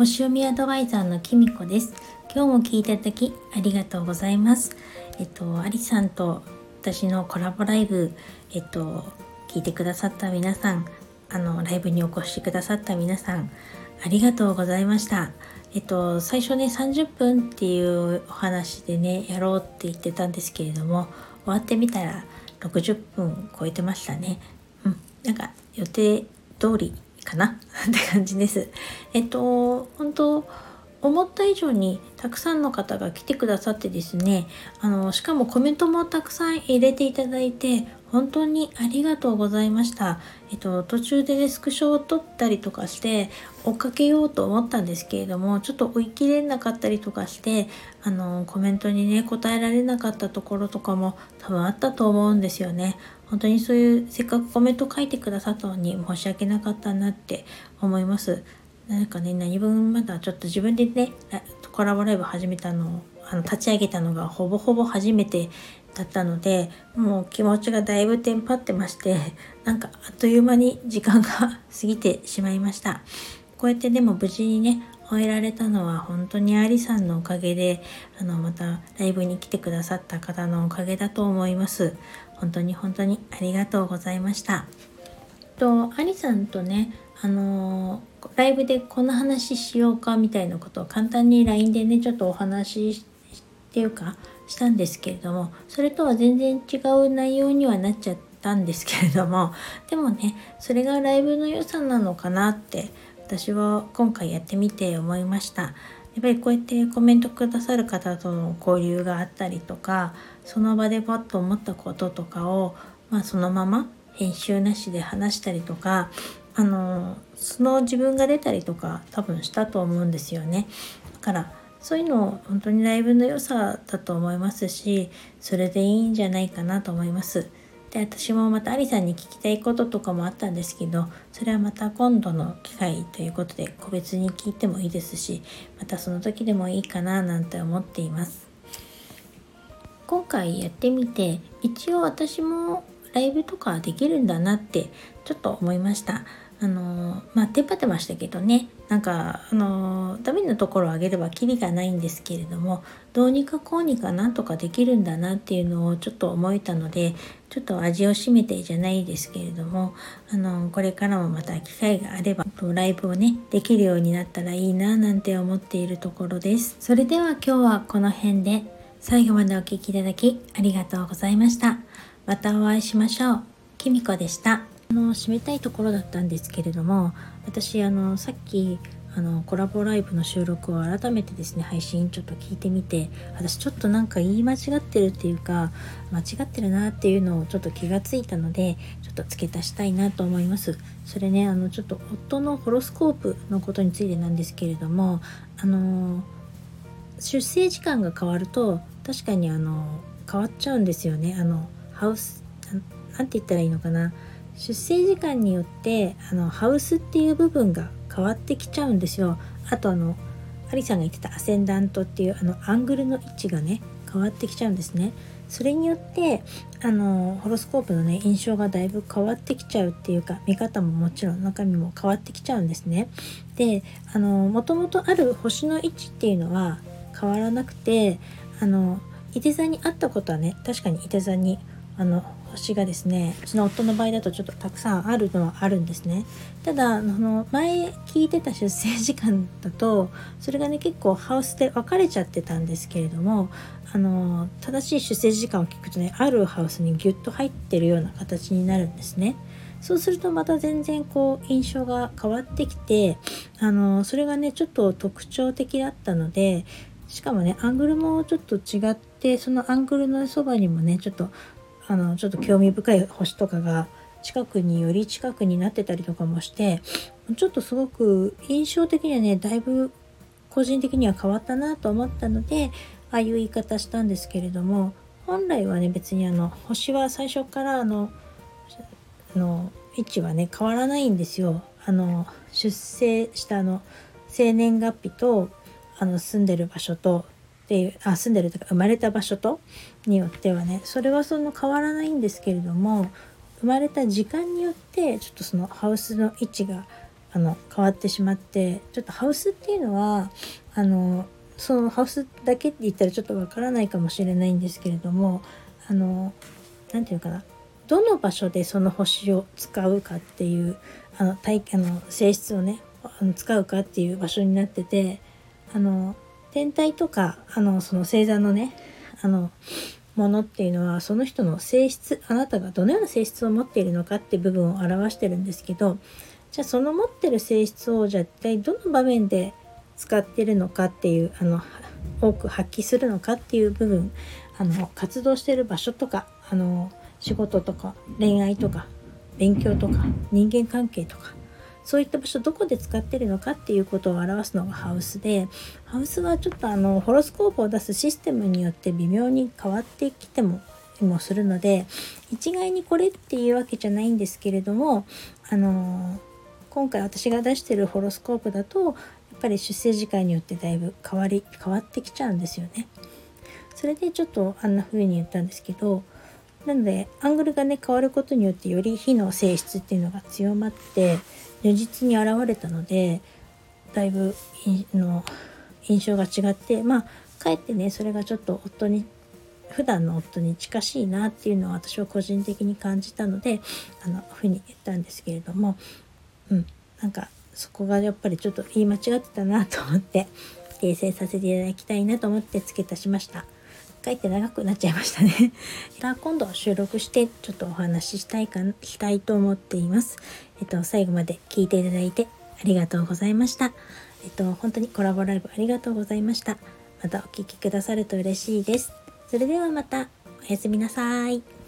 星読みアドバイザーのきみこです。今日も聞いていただきありがとうございます。えっとアリさんと私のコラボライブえっと聞いてくださった皆さんあのライブにお越しくださった皆さんありがとうございました。えっと最初ね30分っていうお話でねやろうって言ってたんですけれども終わってみたら60分超えてましたね。うん。なんか予定通りかな？って感じです。えっと、本当思った以上にたくさんの方が来てくださってですねあのしかもコメントもたくさん入れていただいて本当にありがとうございました。えっと、途中で、ね、スクショを撮ったりとかして追っかけようと思ったんですけれどもちょっと追い切れなかったりとかしてあのコメントにね答えられなかったところとかも多分あったと思うんですよね。本当にそういうせっかくコメント書いてくださったのに申し訳なかったなって思います。なんかね何分まだちょっと自分でねコラボライブ始めたのあの立ち上げたのがほぼほぼ初めてだったのでもう気持ちがだいぶテンパってまして なんかあっという間に時間が 過ぎてしまいました。こうやってでも無事にね終えられたのは本当にアリさんのおかげであのまたライブに来てくださった方のおかげだと思います。本当に本当にありがとうございました。とアリさんとねあのライブでこの話しようかみたいなことを簡単に LINE でねちょっとお話しっていうかしたんですけれどもそれとは全然違う内容にはなっちゃったんですけれども でもねそれがライブの良さなのかなって私は今回やってみて思いました。やっぱりこうやってコメントくださる方との交流があったりとかその場でパッと思ったこととかを、まあ、そのまま編集なしで話したりとかあのその自分が出たりとか多分したと思うんですよね。だからそういうの本当にライブの良さだと思いますしそれでいいんじゃないかなと思います。で私もまたアリさんに聞きたいこととかもあったんですけどそれはまた今度の機会ということで個別に聞いてもいいですしまたその時でもいいかななんて思っています。今回やってみて一応私もライブとかできるんだなってちょっと思いました。あのまあテンパってましたけどね。なんかあのダメなところを上げればキリがないんですけれどもどうにかこうにかなんとかできるんだなっていうのをちょっと思えたのでちょっと味を占めてじゃないですけれどもあのこれからもまた機会があればライブをねできるようになったらいいななんて思っているところです。それでは今日はこの辺で最後までお聴きいただきありがとうございました。またお会いしましょう。きみこでした。の締めたいところだったんですけれども私あのさっきあのコラボライブの収録を改めてですね配信ちょっと聞いてみて私ちょっとなんか言い間違ってるっていうか間違ってるなっていうのをちょっと気がついたのでちょっと付け足したいなと思います。それねあのちょっと夫のホロスコープのことについてなんですけれどもあの出生時間が変わると確かにあの変わっちゃうんですよね。あのハウスなんて言ったらいいのかな。出生時間によってあのハウスっていう部分が変わってきちゃうんですよ。あとあのアリさんが言ってたアセンダントっていうあのアングルの位置がね変わってきちゃうんですね。それによってあのホロスコープのね印象がだいぶ変わってきちゃうっていうか見方ももちろん中身も変わってきちゃうんですね。であのもともとある星の位置っていうのは変わらなくてあの伊手座にあったことはね確かに伊手座にあの星がですねうちの夫の場合だとちょっとたくさんあるのはあるんですね。ただあの前聞いてた出生時間だとそれがね結構ハウスで分かれちゃってたんですけれどもあの正しい出生時間を聞くとねあるハウスにギュッと入ってるような形になるんですね。そうするとまた全然こう印象が変わってきてあのそれがねちょっと特徴的だったのでしかもねアングルもちょっと違ってそのアングルのそばにもねちょっとあのちょっと興味深い星とかが近くにより近くになってたりとかもしてちょっとすごく印象的にはねだいぶ個人的には変わったなと思ったのでああいう言い方したんですけれども本来はね別にあの星は最初からあのの位置はね変わらないんですよ。あの出生したあの生年月日とあの住んでる場所とっていうあ住んでるとか生まれた場所とによってはね。それはその変わらないんですけれども生まれた時間によってちょっとそのハウスの位置があの変わってしまってちょっとハウスっていうのはあのそのハウスだけって言ったらちょっとわからないかもしれないんですけれどもあの何て言うかな。どの場所でその星を使うかっていうあの体あの性質をねあの使うかっていう場所になっててあの天体とかあのその星座のねあのものっていうのはその人の性質あなたがどのような性質を持っているのかっていう部分を表してるんですけどじゃあその持ってる性質をじゃあ一体どの場面で使ってるのかっていうあの多く発揮するのかっていう部分あの活動してる場所とかあの仕事とか恋愛とか勉強とか人間関係とかそういった場所どこで使ってるのかっていうことを表すのがハウスでハウスはちょっとあのホロスコープを出すシステムによって微妙に変わってきてももするので一概にこれっていうわけじゃないんですけれどもあの今回私が出してるホロスコープだとやっぱり出生時間によってだいぶ変わり変わってきちゃうんですよね。それでちょっとあんな風に言ったんですけどなのでアングルがね変わることによってより火の性質っていうのが強まって如実に現れたのでだいぶの印象が違ってまあかえってねそれがちょっと夫に普段の夫に近しいなっていうのは私は個人的に感じたのであのふうに言ったんですけれどもうんなんかそこがやっぱりちょっと言い間違ってたなと思って訂正させていただきたいなと思って付け足しました。帰って長くなっちゃいましたね 今度収録してちょっとお話ししたいかしたいと思っています。えっと、最後まで聞いていただいてありがとうございました。えっと、本当にコラボライブありがとうございました。またお聴きくださると嬉しいです。それではまた、おやすみなさい。